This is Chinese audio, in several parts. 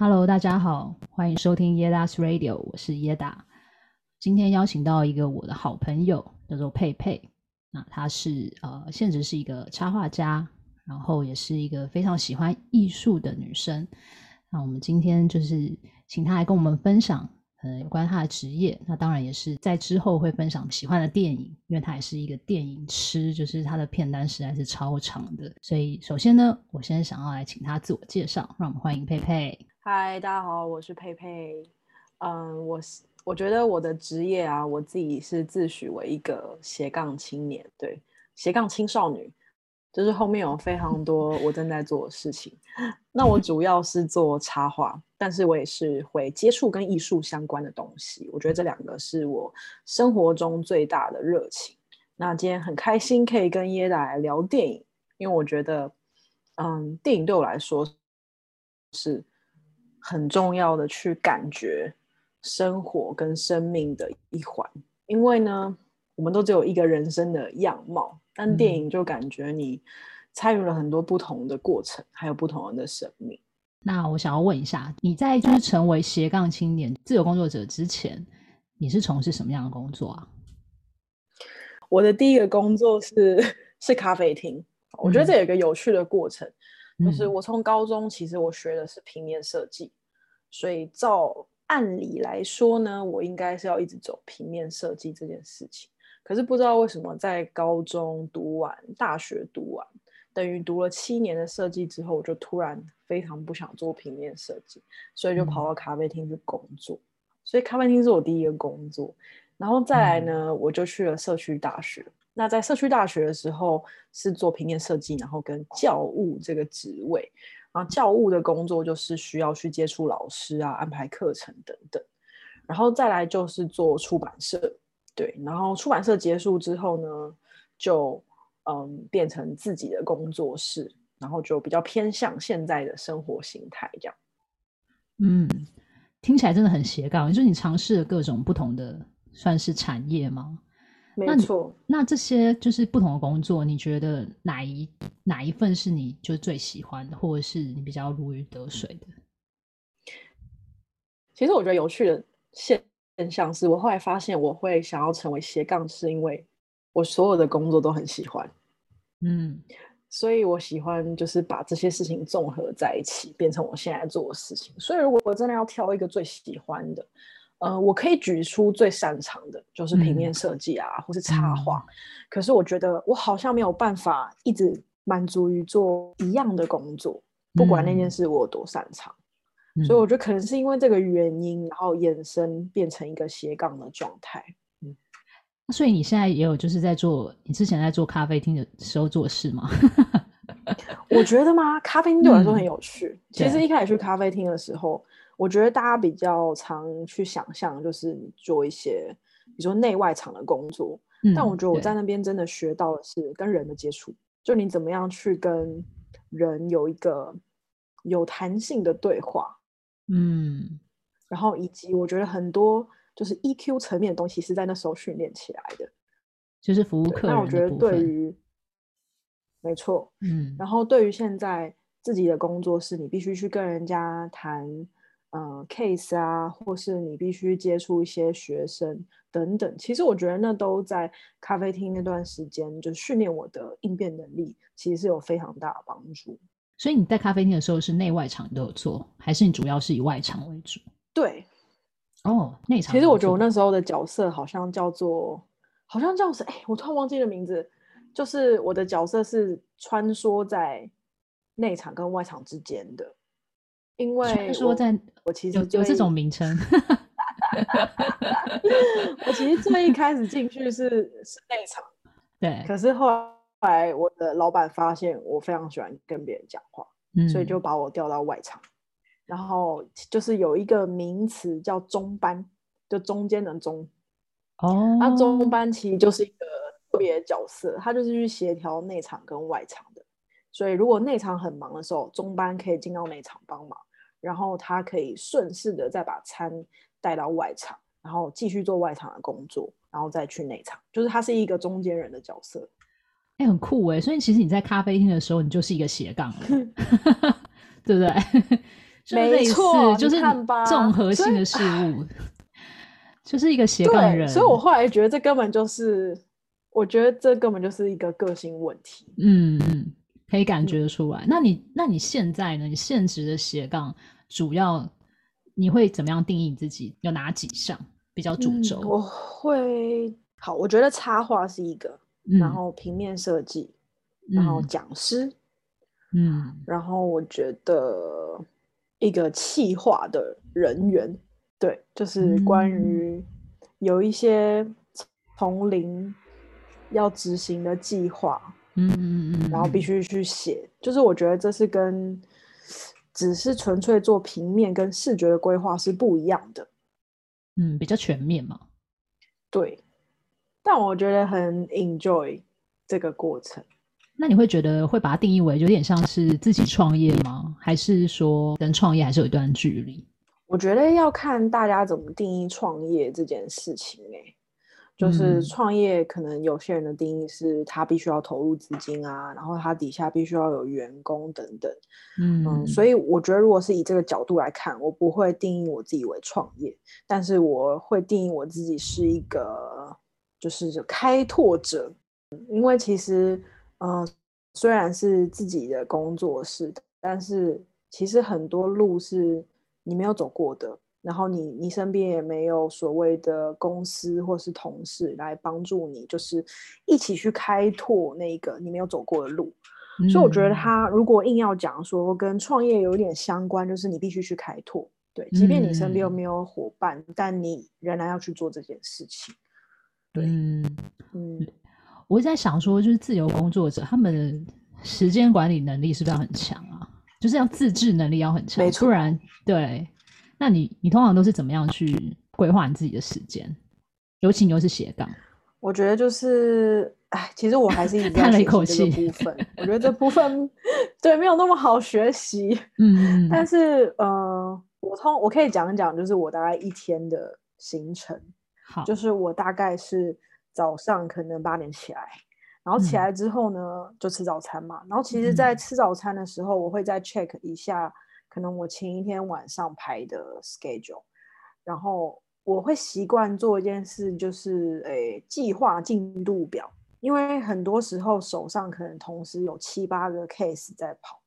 Hello，大家好，欢迎收听 Yeda's Radio，我是 Yeda。今天邀请到一个我的好朋友，叫做佩佩。那她是呃，现职是一个插画家，然后也是一个非常喜欢艺术的女生。那我们今天就是请她来跟我们分享。呃，有关他的职业，那当然也是在之后会分享喜欢的电影，因为他也是一个电影痴，就是他的片单实在是超长的。所以首先呢，我先想要来请他自我介绍，让我们欢迎佩佩。嗨，大家好，我是佩佩。嗯，我我觉得我的职业啊，我自己是自诩为一个斜杠青年，对，斜杠青少女。就是后面有非常多我正在做的事情，那我主要是做插画，但是我也是会接触跟艺术相关的东西。我觉得这两个是我生活中最大的热情。那今天很开心可以跟 Yeda 来聊电影，因为我觉得，嗯，电影对我来说是很重要的，去感觉生活跟生命的一环。因为呢，我们都只有一个人生的样貌。但电影就感觉你参与了很多不同的过程，还有不同人的生命。那我想要问一下，你在就是成为斜杠青年、自由工作者之前，你是从事什么样的工作啊？我的第一个工作是是咖啡厅。我觉得这有一个有趣的过程，嗯、就是我从高中其实我学的是平面设计，所以照按理来说呢，我应该是要一直走平面设计这件事情。可是不知道为什么，在高中读完，大学读完，等于读了七年的设计之后，我就突然非常不想做平面设计，所以就跑到咖啡厅去工作。嗯、所以咖啡厅是我第一个工作，然后再来呢，嗯、我就去了社区大学。那在社区大学的时候是做平面设计，然后跟教务这个职位。然后教务的工作就是需要去接触老师啊，安排课程等等。然后再来就是做出版社。对，然后出版社结束之后呢，就嗯变成自己的工作室，然后就比较偏向现在的生活形态这样。嗯，听起来真的很斜杠，就是你尝试了各种不同的算是产业吗？没错。那，那这些就是不同的工作，你觉得哪一哪一份是你就最喜欢的，或者是你比较如鱼得水的？其实我觉得有趣的现现象是我后来发现，我会想要成为斜杠，是因为我所有的工作都很喜欢，嗯，所以我喜欢就是把这些事情综合在一起，变成我现在做的事情。所以如果我真的要挑一个最喜欢的，呃，我可以举出最擅长的就是平面设计啊，嗯、或是插画。嗯、可是我觉得我好像没有办法一直满足于做一样的工作，不管那件事我有多擅长。所以我觉得可能是因为这个原因，然后衍生变成一个斜杠的状态。嗯，所以你现在也有就是在做你之前在做咖啡厅的时候做事吗？我觉得吗？咖啡厅对我来说很有趣。嗯、其实一开始去咖啡厅的时候，我觉得大家比较常去想象就是做一些比如说内外场的工作，嗯、但我觉得我在那边真的学到的是跟人的接触，就你怎么样去跟人有一个有弹性的对话。嗯，然后以及我觉得很多就是 EQ 层面的东西是在那时候训练起来的，就是服务客人。那我觉得对于，没错，嗯，然后对于现在自己的工作是，你必须去跟人家谈，呃，case 啊，或是你必须接触一些学生等等。其实我觉得那都在咖啡厅那段时间，就训练我的应变能力，其实是有非常大的帮助。所以你在咖啡厅的时候是内外场都有做，还是你主要是以外场为主？对，哦，内场。其实我觉得我那时候的角色好像叫做，好像叫什么？哎，我突然忘记了名字。就是我的角色是穿梭在内场跟外场之间的，因为穿梭在，我其实有有这种名称。我其实最一开始进去是是内场，对，可是后来。后来我的老板发现我非常喜欢跟别人讲话，嗯、所以就把我调到外场。然后就是有一个名词叫中班，就中间的中。哦，那中班其实就是一个特别的角色，他就是去协调内场跟外场的。所以如果内场很忙的时候，中班可以进到内场帮忙，然后他可以顺势的再把餐带到外场，然后继续做外场的工作，然后再去内场，就是他是一个中间人的角色。哎、欸，很酷哎！所以其实你在咖啡厅的时候，你就是一个斜杠，对不对？没错，就是综合性的事物，就是一个斜杠人。所以我后来觉得这根本就是，我觉得这根本就是一个个性问题。嗯嗯，可以感觉得出来。嗯、那你那你现在呢？你现职的斜杠主要你会怎么样定义你自己？有哪几项比较主轴、嗯？我会好，我觉得插画是一个，嗯、然后平面设计，然后讲师。嗯，然后我觉得一个企划的人员，对，就是关于有一些从零要执行的计划，嗯嗯嗯，然后必须去写，就是我觉得这是跟只是纯粹做平面跟视觉的规划是不一样的，嗯，比较全面嘛，对，但我觉得很 enjoy 这个过程。那你会觉得会把它定义为有点像是自己创业吗？还是说跟创业还是有一段距离？我觉得要看大家怎么定义创业这件事情哎、欸。就是创业，可能有些人的定义是他必须要投入资金啊，然后他底下必须要有员工等等。嗯，嗯，所以我觉得如果是以这个角度来看，我不会定义我自己为创业，但是我会定义我自己是一个就是开拓者，因为其实。嗯、呃，虽然是自己的工作室，但是其实很多路是你没有走过的，然后你你身边也没有所谓的公司或是同事来帮助你，就是一起去开拓那个你没有走过的路。嗯、所以我觉得他如果硬要讲说跟创业有点相关，就是你必须去开拓，对，即便你身边有没有伙伴，嗯、但你仍然要去做这件事情。对，嗯。嗯我在想说，就是自由工作者，他们的时间管理能力是不是要很强啊？就是要自制能力要很强，没错。不然，对，那你你通常都是怎么样去规划你自己的时间？尤其你又是斜杠，我觉得就是，哎，其实我还是一直 在学习这个部分。我觉得这部分对没有那么好学习，嗯，但是呃，我通我可以讲一讲，就是我大概一天的行程，好，就是我大概是。早上可能八点起来，然后起来之后呢，嗯、就吃早餐嘛。然后其实，在吃早餐的时候，我会再 check 一下，可能我前一天晚上排的 schedule。然后我会习惯做一件事，就是诶计划进度表，因为很多时候手上可能同时有七八个 case 在跑。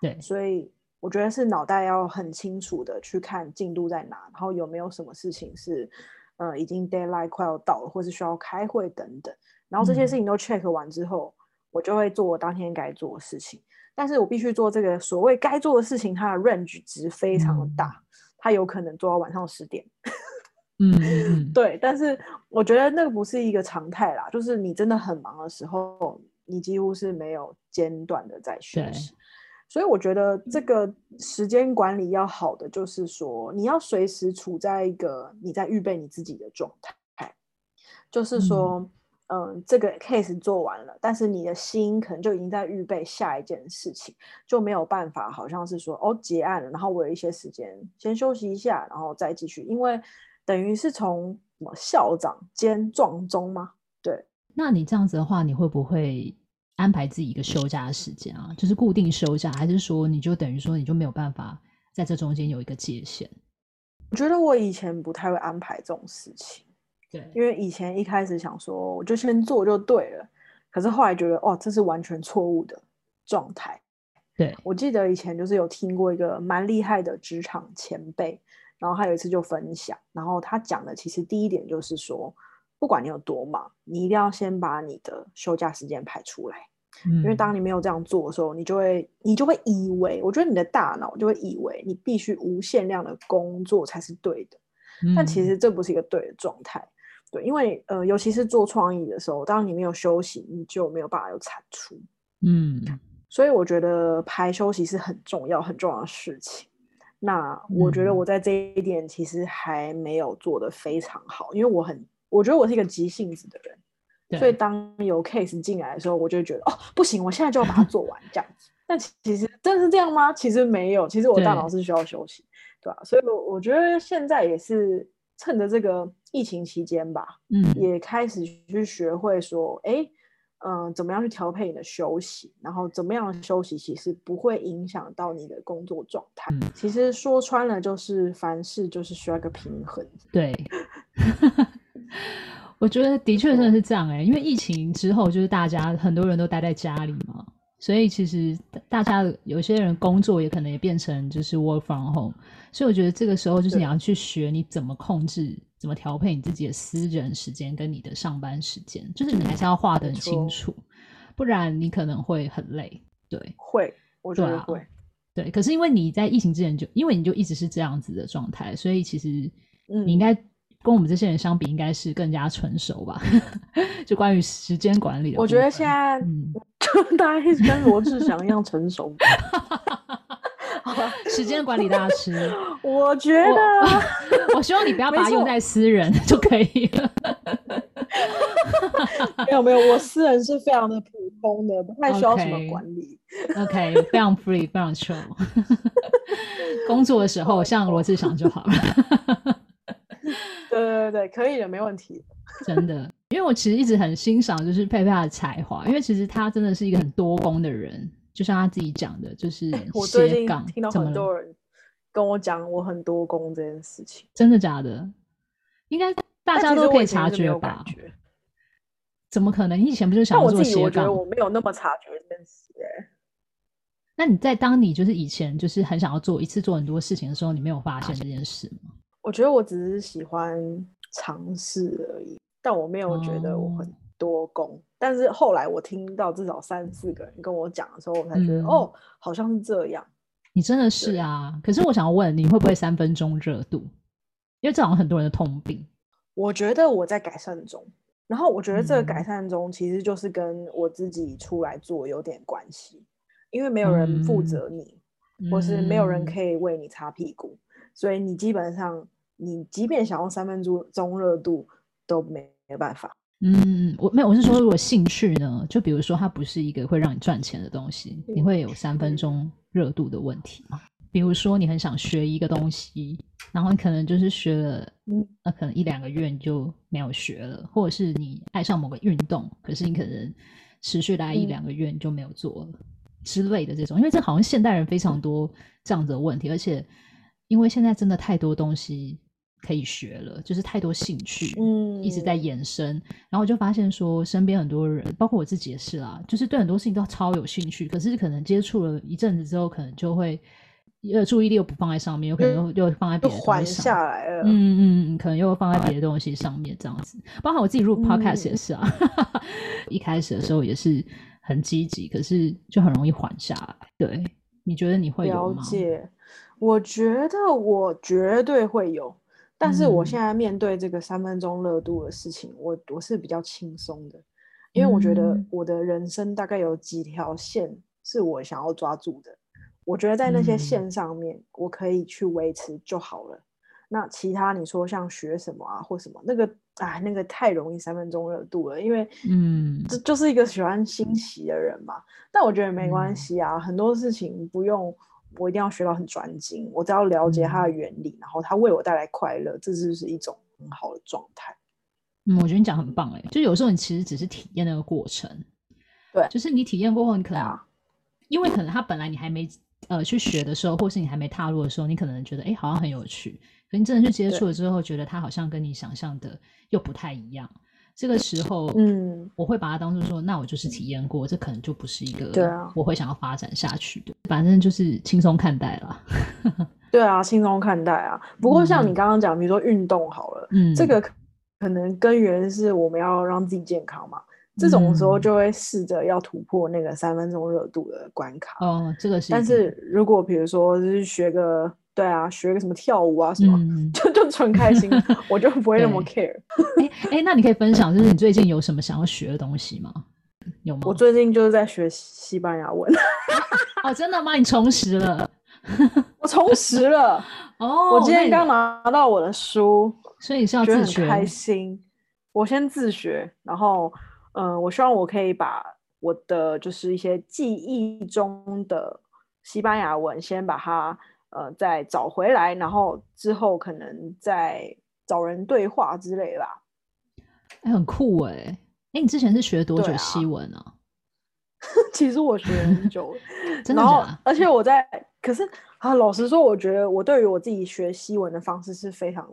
对，所以我觉得是脑袋要很清楚的去看进度在哪，然后有没有什么事情是。呃，已经 deadline 快要到了，或是需要开会等等，然后这些事情都 check 完之后，嗯、我就会做我当天该做的事情。但是我必须做这个所谓该做的事情，它的 range 值非常的大，嗯、它有可能做到晚上十点。嗯，对。但是我觉得那个不是一个常态啦，就是你真的很忙的时候，你几乎是没有间断的在学习。所以我觉得这个时间管理要好的，就是说你要随时处在一个你在预备你自己的状态，就是说，嗯、呃，这个 case 做完了，但是你的心可能就已经在预备下一件事情，就没有办法，好像是说哦结案了，然后我有一些时间先休息一下，然后再继续，因为等于是从什么校长兼撞钟吗？对，那你这样子的话，你会不会？安排自己一个休假的时间啊，就是固定休假，还是说你就等于说你就没有办法在这中间有一个界限？我觉得我以前不太会安排这种事情，对，因为以前一开始想说我就先做就对了，可是后来觉得哦，这是完全错误的状态。对，我记得以前就是有听过一个蛮厉害的职场前辈，然后他有一次就分享，然后他讲的其实第一点就是说。不管你有多忙，你一定要先把你的休假时间排出来，嗯、因为当你没有这样做的时候，你就会你就会以为，我觉得你的大脑就会以为你必须无限量的工作才是对的，嗯、但其实这不是一个对的状态，对，因为呃，尤其是做创意的时候，当你没有休息，你就没有办法有产出，嗯，所以我觉得排休息是很重要很重要的事情。那我觉得我在这一点其实还没有做得非常好，因为我很。我觉得我是一个急性子的人，所以当有 case 进来的时候，我就会觉得哦，不行，我现在就要把它做完这样子。但其实真的是这样吗？其实没有，其实我大脑是需要休息，对吧？所以我我觉得现在也是趁着这个疫情期间吧，嗯，也开始去学会说，哎，嗯、呃，怎么样去调配你的休息，然后怎么样的休息其实不会影响到你的工作状态。嗯、其实说穿了，就是凡事就是需要一个平衡。对，我觉得的确真的是这样哎、欸，因为疫情之后，就是大家很多人都待在家里嘛，所以其实大家有些人工作也可能也变成就是 work from home，所以我觉得这个时候就是你要去学你怎么控制。怎么调配你自己的私人时间跟你的上班时间？就是你还是要画的很清楚，不然你可能会很累。对，会，我觉得会。对，可是因为你在疫情之前就，因为你就一直是这样子的状态，所以其实你应该跟我们这些人相比，应该是更加成熟吧？就关于时间管理的，我觉得现在嗯就 大家一直跟罗志祥一样成熟。时间管理大师，我觉得我，我希望你不要把它用在私人 就可以了。没有没有，我私人是非常的普通的，不太需要什么管理。OK，, okay 非常 free，非常 chill。工作的时候像罗志祥就好了。对对对，可以的，没问题。真的，因为我其实一直很欣赏就是佩佩他的才华，因为其实他真的是一个很多功的人。就像他自己讲的，就是我最近听到很多人跟我讲我很多工这件事情，真的假的？应该大家都可以察觉吧？怎么可能？你以前不就想要做斜杠？我觉得我没有那么察觉这件事哎。那你在当你就是以前就是很想要做一次做很多事情的时候，你没有发现这件事吗？我觉得我只是喜欢尝试而已，但我没有觉得我很多工。哦但是后来我听到至少三四个人跟我讲的时候，我才觉得、嗯、哦，好像是这样。你真的是啊！可是我想要问，你会不会三分钟热度？因为这好像很多人的通病。我觉得我在改善中，然后我觉得这个改善中其实就是跟我自己出来做有点关系，因为没有人负责你，嗯、或是没有人可以为你擦屁股，嗯、所以你基本上你即便想要三分钟热度都没没办法。嗯，我没有，我是说，如果兴趣呢？就比如说，它不是一个会让你赚钱的东西，你会有三分钟热度的问题吗？比如说，你很想学一个东西，然后你可能就是学了，那可能一两个月你就没有学了，或者是你爱上某个运动，可是你可能持续来一两个月你就没有做了之类的这种，因为这好像现代人非常多这样子的问题，而且因为现在真的太多东西。可以学了，就是太多兴趣，嗯，一直在延伸，然后我就发现说，身边很多人，包括我自己也是啦，就是对很多事情都超有兴趣，可是可能接触了一阵子之后，可能就会呃注意力又不放在上面，有可能又又放在别的东西上，缓下来了，嗯嗯嗯，可能又放在别的东西上面这样子。包括我自己录 podcast 也是啊，嗯、一开始的时候也是很积极，可是就很容易缓下来。对，你觉得你会有吗？了解，我觉得我绝对会有。但是我现在面对这个三分钟热度的事情，嗯、我我是比较轻松的，因为我觉得我的人生大概有几条线是我想要抓住的，我觉得在那些线上面我可以去维持就好了。嗯、那其他你说像学什么啊或什么，那个哎那个太容易三分钟热度了，因为嗯，这就是一个喜欢新奇的人嘛。但我觉得没关系啊，嗯、很多事情不用。我一定要学到很专精，我只要了解它的原理，嗯、然后它为我带来快乐，这就是一种很好的状态。嗯，我觉得你讲很棒哎，就有时候你其实只是体验那个过程，对，就是你体验过后，你可能、啊、因为可能它本来你还没呃去学的时候，或是你还没踏入的时候，你可能觉得哎好像很有趣，可你真的去接触了之后，觉得它好像跟你想象的又不太一样。这个时候，嗯，我会把它当做说，那我就是体验过，这可能就不是一个对啊，我会想要发展下去的。反正就是轻松看待了。对啊，轻松看待啊。不过像你刚刚讲，比如说运动好了，嗯，这个可能根源是我们要让自己健康嘛。这种时候就会试着要突破那个三分钟热度的关卡。哦，这个是。但是如果比如说就是学个。对啊，学个什么跳舞啊什么，嗯、就就纯开心，我就不会那么 care。哎哎，那你可以分享，就是你最近有什么想要学的东西吗？有吗？我最近就是在学西班牙文。哦，真的吗？你重拾了？我重拾了。哦，我今天刚拿到我的书，所以你是要自学？开心。我先自学，然后嗯、呃，我希望我可以把我的就是一些记忆中的西班牙文先把它。呃，再找回来，然后之后可能再找人对话之类吧。哎，很酷哎！哎，你之前是学多久西文啊？其实我学很久，真的假的？而且我在，可是啊，老实说，我觉得我对于我自己学西文的方式是非常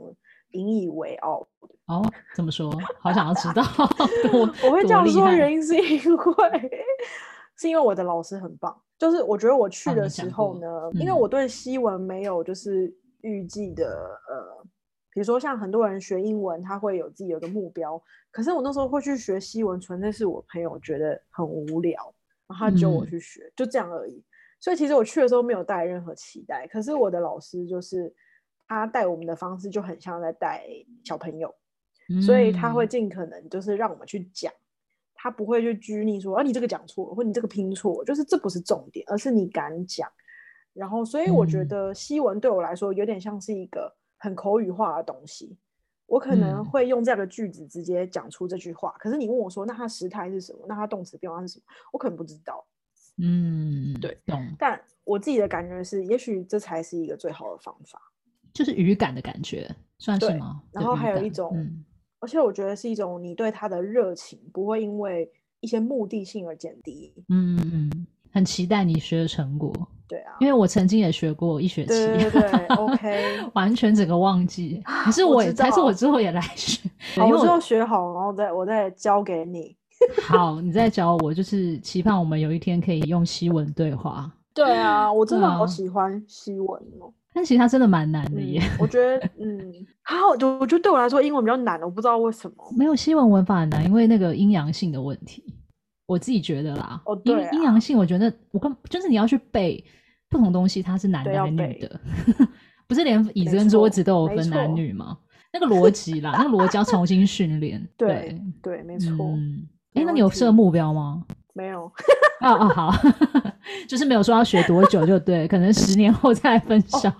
引以为傲的。哦，怎么说？好想要知道。我会这样说，原因是因为是因为我的老师很棒。就是我觉得我去的时候呢，因为我对西文没有就是预计的呃，比如说像很多人学英文，他会有自己有个目标。可是我那时候会去学西文，纯粹是我朋友觉得很无聊。然后他揪我去学，嗯、就这样而已。所以其实我去的时候没有带任何期待。可是我的老师就是他带我们的方式就很像在带小朋友，嗯、所以他会尽可能就是让我们去讲，他不会去拘泥说啊你这个讲错了，或你这个拼错，就是这不是重点，而是你敢讲。然后所以我觉得西文对我来说有点像是一个很口语化的东西。我可能会用这样的句子直接讲出这句话，嗯、可是你问我说，那它时态是什么？那它动词变化是什么？我可能不知道。嗯，对，懂。但我自己的感觉是，也许这才是一个最好的方法，就是语感的感觉，算是吗？然后还有一种，嗯、而且我觉得是一种你对他的热情不会因为一些目的性而减低。嗯嗯，很期待你学的成果。对啊，因为我曾经也学过一学期，对对对，OK，完全整个忘记。可是我，还是我之后也来学，好，我之后学好，然后再我再教给你。好，你再教我，就是期盼我们有一天可以用西文对话。对啊，我真的好喜欢西文哦。但其实它真的蛮难的耶。我觉得，嗯，还好，就我觉得对我来说英文比较难，我不知道为什么。没有西文文法很难，因为那个阴阳性的问题。我自己觉得啦，哦，对，阴阳性，我觉得我跟就是你要去背。不同东西它是男的还是女的？不是连椅子跟桌子都有分男女吗？那个逻辑啦，那个逻辑要重新训练。对对，没错。哎，那你有设目标吗？没有。哦哦，好，就是没有说要学多久就对，可能十年后再分享。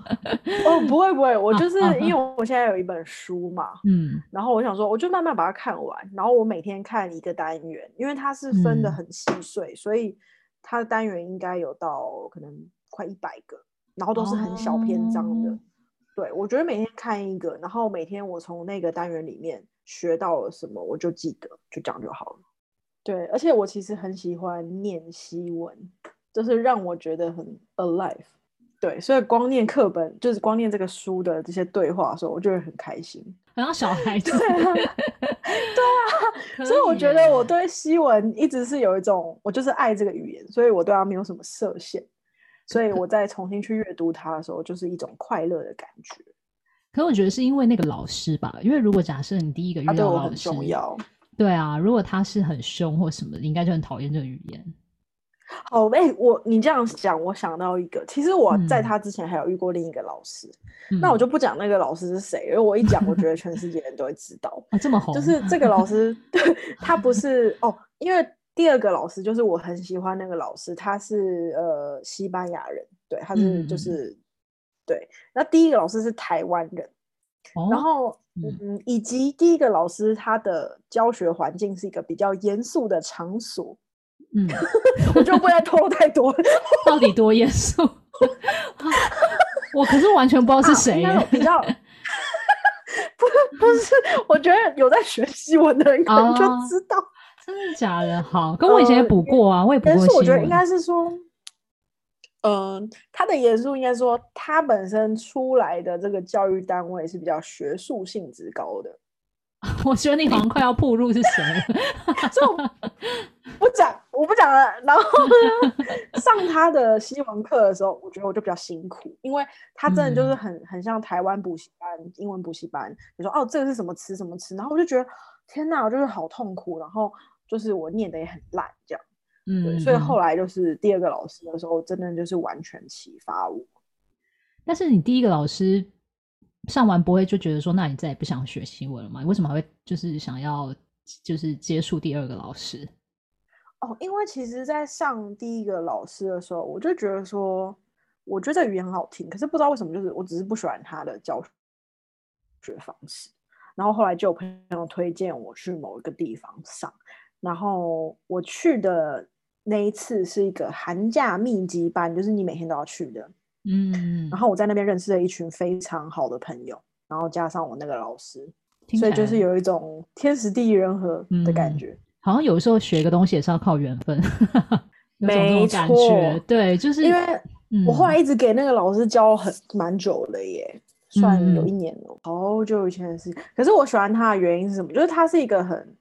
哦，不会不会，我就是因为我现在有一本书嘛，嗯，然后我想说，我就慢慢把它看完，然后我每天看一个单元，因为它是分的很细碎，所以它的单元应该有到可能。快一百个，然后都是很小篇章的。Oh. 对，我觉得每天看一个，然后每天我从那个单元里面学到了什么，我就记得，就这样就好了。对，而且我其实很喜欢念西文，就是让我觉得很 alive。对，所以光念课本，就是光念这个书的这些对话的时候，我就会很开心，好像小孩子。对啊，对啊，所以我觉得我对西文一直是有一种，我就是爱这个语言，所以我对它没有什么设限。所以我再重新去阅读它的时候，就是一种快乐的感觉。可我觉得是因为那个老师吧，因为如果假设你第一个遇到老师，啊、很重要。对啊，如果他是很凶或什么的，应该就很讨厌这个语言。好，哎、欸，我你这样讲，我想到一个，其实我在他之前还有遇过另一个老师，嗯、那我就不讲那个老师是谁，因为我一讲，我觉得全世界人都会知道。啊，这么红？就是这个老师，他不是哦，因为。第二个老师就是我很喜欢那个老师，他是呃西班牙人，对，他是就是、嗯、对。那第一个老师是台湾人，哦、然后嗯，嗯，以及第一个老师他的教学环境是一个比较严肃的场所，嗯，我就不再透露太多，到底多严肃？我可是完全不知道是谁、啊，比较 不不是，我觉得有在学西文的人可能就知道。哦真的假的？好，跟我以前也补过啊，呃、我也补过。但是我觉得应该是说，嗯、呃，他的严肃应该说，他本身出来的这个教育单位是比较学术性质高的。我觉得你好像快要暴露是谁了，所以我不讲，我不讲了。然后呢，上他的西文课的时候，我觉得我就比较辛苦，因为他真的就是很很像台湾补习班、英文补习班。你说哦，这个是什么词？什么词？然后我就觉得天哪，我就是好痛苦。然后。就是我念的也很烂，这样，嗯，对，所以后来就是第二个老师的时候，真的就是完全启发我。但是你第一个老师上完不会就觉得说，那你再也不想学新闻了吗？你为什么还会就是想要就是接触第二个老师？哦，因为其实，在上第一个老师的时候，我就觉得说，我觉得这语言很好听，可是不知道为什么，就是我只是不喜欢他的教学方式。然后后来就有朋友推荐我去某一个地方上。然后我去的那一次是一个寒假密集班，就是你每天都要去的。嗯，然后我在那边认识了一群非常好的朋友，然后加上我那个老师，所以就是有一种天时地利人和的感觉。好像有时候学一个东西也是要靠缘分。没错。对，就是因为我后来一直给那个老师教很蛮久了耶，算有一年了，好、嗯、久以前的事。可是我喜欢他的原因是什么？就是他是一个很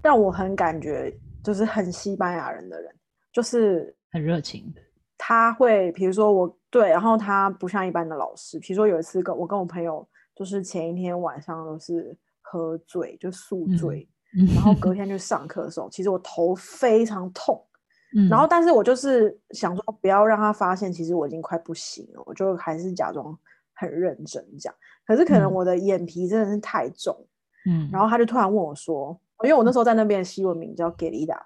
让我很感觉就是很西班牙人的人，就是很热情。他会，比如说我对，然后他不像一般的老师。比如说有一次跟我跟我朋友，就是前一天晚上都是喝醉，就宿醉，嗯、然后隔天去上课的时候，其实我头非常痛，嗯、然后但是我就是想说不要让他发现，其实我已经快不行了，我就还是假装很认真讲。可是可能我的眼皮真的是太重，嗯，然后他就突然问我说，因为我那时候在那边的西文名叫 Gerida，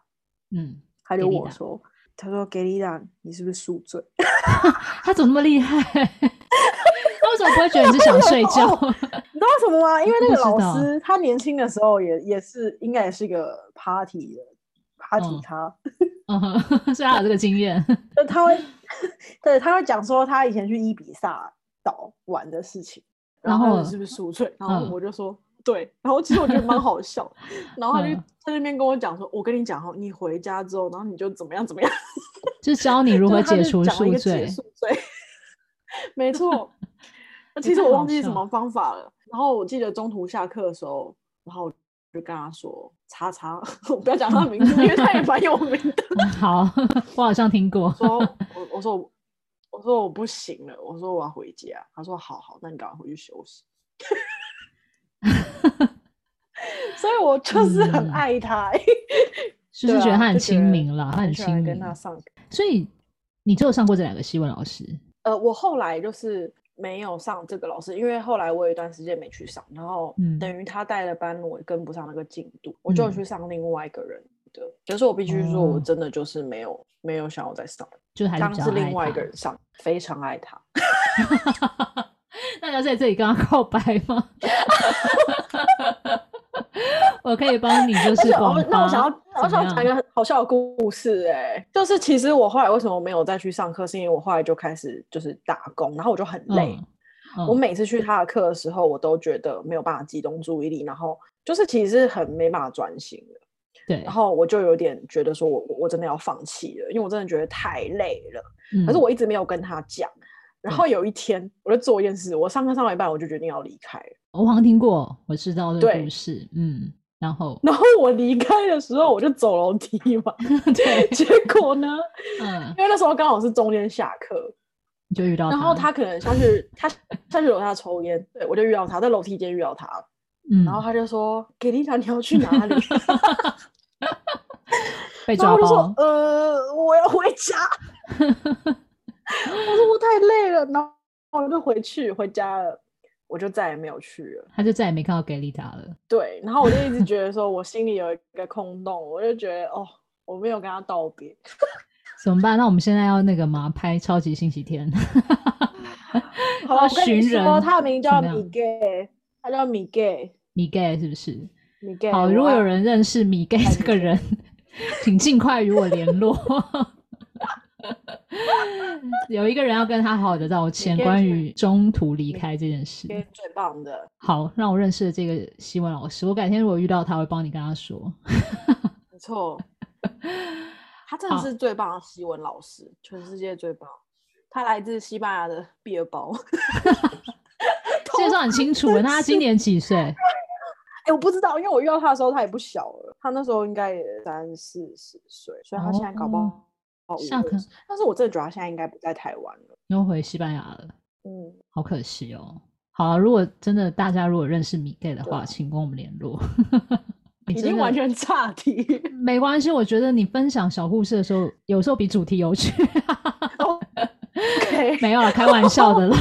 嗯，他就问我说。他说：“给你讲，你是不是宿醉？” 他怎么那么厉害？他为什么不会觉得你是 想睡觉？你知道为什么吗？因为那个老师他年轻的时候也也是应该也是一个 party 的 party 他，嗯哼，所以他有这个经验。他会对他会讲说他以前去伊比萨岛玩的事情，然后你是不是宿醉？然后我就说。对，然后其实我觉得蛮好笑，然后他就在那边跟我讲说：“我跟你讲哈，你回家之后，然后你就怎么样怎么样，就教你如何解除宿醉。”宿醉，没错。那其实我忘记什么方法了。然后我记得中途下课的时候，然后我就跟他说：“叉叉，我不要讲他的名字，因为他也蛮有名的。”好，我好像听过。说，我我说我我说我不行了，我说我要回家。他说：“好好，那你赶快回去休息。” 所以，我就是很爱他，嗯、就是觉得他很亲民了，啊、他很亲民。跟他上课，所以你只有上过这两个西文老师？呃，我后来就是没有上这个老师，因为后来我有一段时间没去上，然后等于他带的班我跟不上那个进度，嗯、我就去上另外一个人的。可、就是我必须说，我真的就是没有、嗯、没有想要再上，就还是当是另外一个人上，非常爱他。那要在这里跟他告白吗？我可以帮你，就是广发。那我想要，我想要讲一个很好笑的故事、欸。哎，就是其实我后来为什么没有再去上课，是因为我后来就开始就是打工，然后我就很累。嗯嗯、我每次去他的课的时候，我都觉得没有办法集中注意力，然后就是其实很没办法专心的。对，然后我就有点觉得说我我真的要放弃了，因为我真的觉得太累了。嗯、可是我一直没有跟他讲。然后有一天，我就做一件事，我上课上到一半，我就决定要离开。我好像听过，我知道这个故事。嗯，然后，然后我离开的时候，我就走楼梯嘛。对，结果呢？嗯，因为那时候刚好是中间下课，就遇到他。然后他可能下去，他下去楼下抽烟，对，我就遇到他，在楼梯间遇到他。嗯，然后他就说：“给丽塔，你要去哪里？” 被抓包。然后我就说：“呃，我要回家。”我说我太累了，然后我就回去回家了，我就再也没有去了。他就再也没看到给丽塔了。对，然后我就一直觉得说，我心里有一个空洞，我就觉得哦，我没有跟他道别，怎么办？那我们现在要那个吗？拍超级星期天。好了，我跟你说，他的名叫米盖，他叫米盖，米盖是不是？米盖。好，如果有人认识米盖这个人，请尽快与我联络。有一个人要跟他好好的道歉，关于中途离开这件事。最棒的，好，让我认识了这个西文老师。我改天如果遇到他，会帮你跟他说。没错，他真的是最棒的西文老师，全世界最棒。他来自西班牙的毕尔包，介绍很清楚。那他今年几岁？哎、欸，我不知道，因为我遇到他的时候他也不小了，他那时候应该也三四十岁，所以他现在搞不好。哦下课，但是我真的觉得他现在应该不在台湾了，又回西班牙了。嗯，好可惜哦。好啊，如果真的大家如果认识米盖的话，对请跟我们联络。已经完全岔题，没关系。我觉得你分享小故事的时候，有时候比主题有趣。OK，没有了，开玩笑的啦，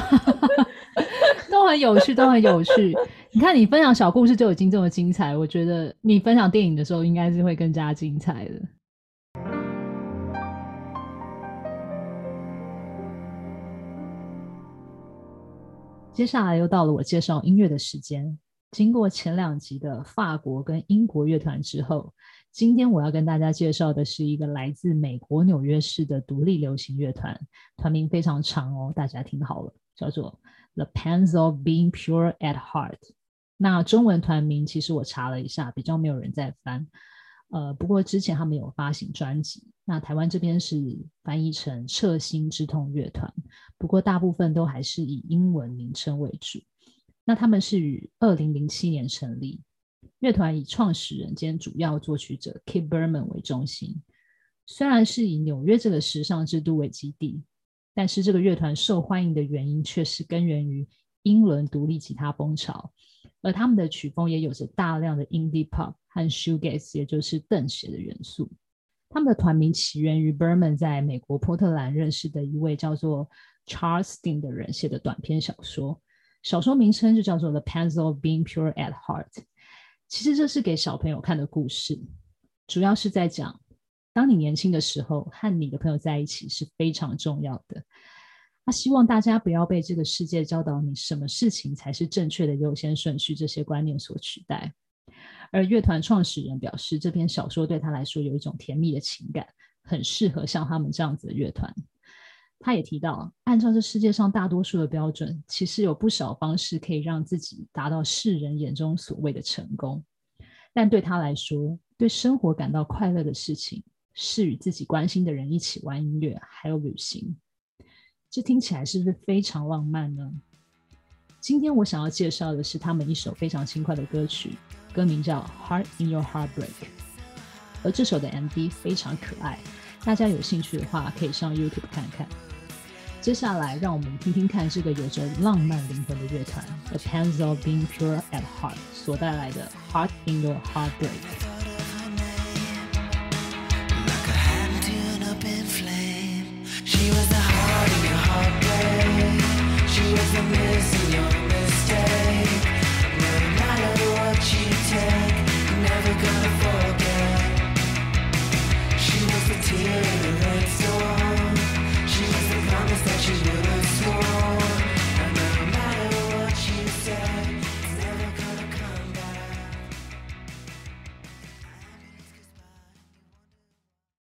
都很有趣，都很有趣。你看，你分享小故事就已经这么精彩，我觉得你分享电影的时候，应该是会更加精彩的。接下来又到了我介绍音乐的时间。经过前两集的法国跟英国乐团之后，今天我要跟大家介绍的是一个来自美国纽约市的独立流行乐团，团名非常长哦，大家听好了，叫做 The pans of Being Pure at Heart。那中文团名其实我查了一下，比较没有人在翻。呃，不过之前他们有发行专辑，那台湾这边是翻译成彻心之痛乐团，不过大部分都还是以英文名称为主。那他们是于二零零七年成立，乐团以创始人兼主要作曲者 Kit Berman 为中心。虽然是以纽约这个时尚之都为基地，但是这个乐团受欢迎的原因却是根源于英伦独立吉他风潮，而他们的曲风也有着大量的 indie pop 和 shoegaze，也就是邓鞋的元素。他们的团名起源于 Berman 在美国波特兰认识的一位叫做 Charles Steen 的人写的短篇小说，小说名称就叫做《The Panzer of Being Pure at Heart》。其实这是给小朋友看的故事，主要是在讲，当你年轻的时候，和你的朋友在一起是非常重要的。他希望大家不要被这个世界教导你什么事情才是正确的优先顺序这些观念所取代。而乐团创始人表示，这篇小说对他来说有一种甜蜜的情感，很适合像他们这样子的乐团。他也提到，按照这世界上大多数的标准，其实有不少方式可以让自己达到世人眼中所谓的成功。但对他来说，对生活感到快乐的事情是与自己关心的人一起玩音乐，还有旅行。这听起来是不是非常浪漫呢？今天我想要介绍的是他们一首非常轻快的歌曲，歌名叫《Heart in Your Heartbreak》，而这首的 MV 非常可爱，大家有兴趣的话可以上 YouTube 看看。接下来，让我们听听看这个有着浪漫灵魂的乐团 The Panzer of Being Pure at Heart 所带来的《Heart in Your Heartbreak》。She was the heart you in the head.